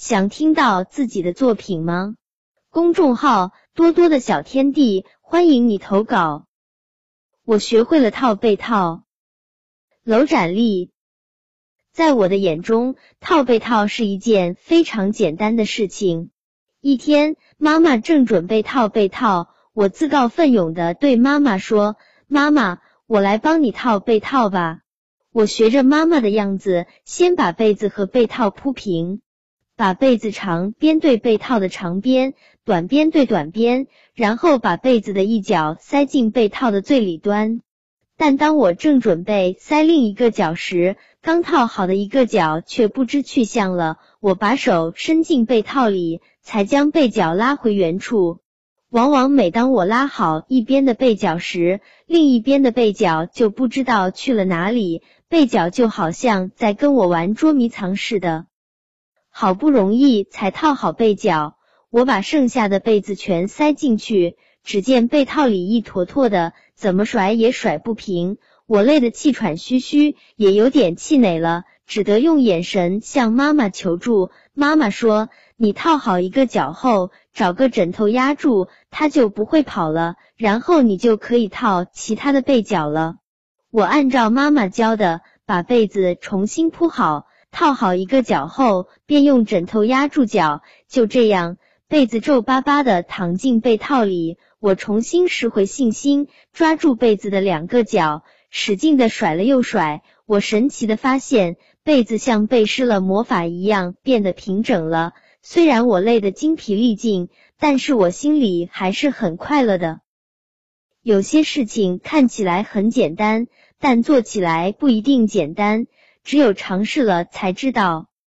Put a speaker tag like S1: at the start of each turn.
S1: 想听到自己的作品吗？公众号多多的小天地，欢迎你投稿。我学会了套被套，楼展丽。在我的眼中，套被套是一件非常简单的事情。一天，妈妈正准备套被套，我自告奋勇的对妈妈说：“妈妈，我来帮你套被套吧。”我学着妈妈的样子，先把被子和被套铺平，把被子长边对被套的长边，短边对短边，然后把被子的一角塞进被套的最里端。但当我正准备塞另一个角时，刚套好的一个角却不知去向了。我把手伸进被套里，才将被角拉回原处。往往每当我拉好一边的被角时，另一边的被角就不知道去了哪里。被角就好像在跟我玩捉迷藏似的。好不容易才套好被角，我把剩下的被子全塞进去，只见被套里一坨坨的。怎么甩也甩不平，我累得气喘吁吁，也有点气馁了，只得用眼神向妈妈求助。妈妈说：“你套好一个角后，找个枕头压住，它就不会跑了，然后你就可以套其他的被角了。”我按照妈妈教的，把被子重新铺好，套好一个角后，便用枕头压住脚，就这样，被子皱巴巴的躺进被套里。我重新拾回信心，抓住被子的两个角，使劲的甩了又甩。我神奇的发现，被子像被施了魔法一样变得平整了。虽然我累得精疲力尽，但是我心里还是很快乐的。有些事情看起来很简单，但做起来不一定简单，只有尝试了才知道。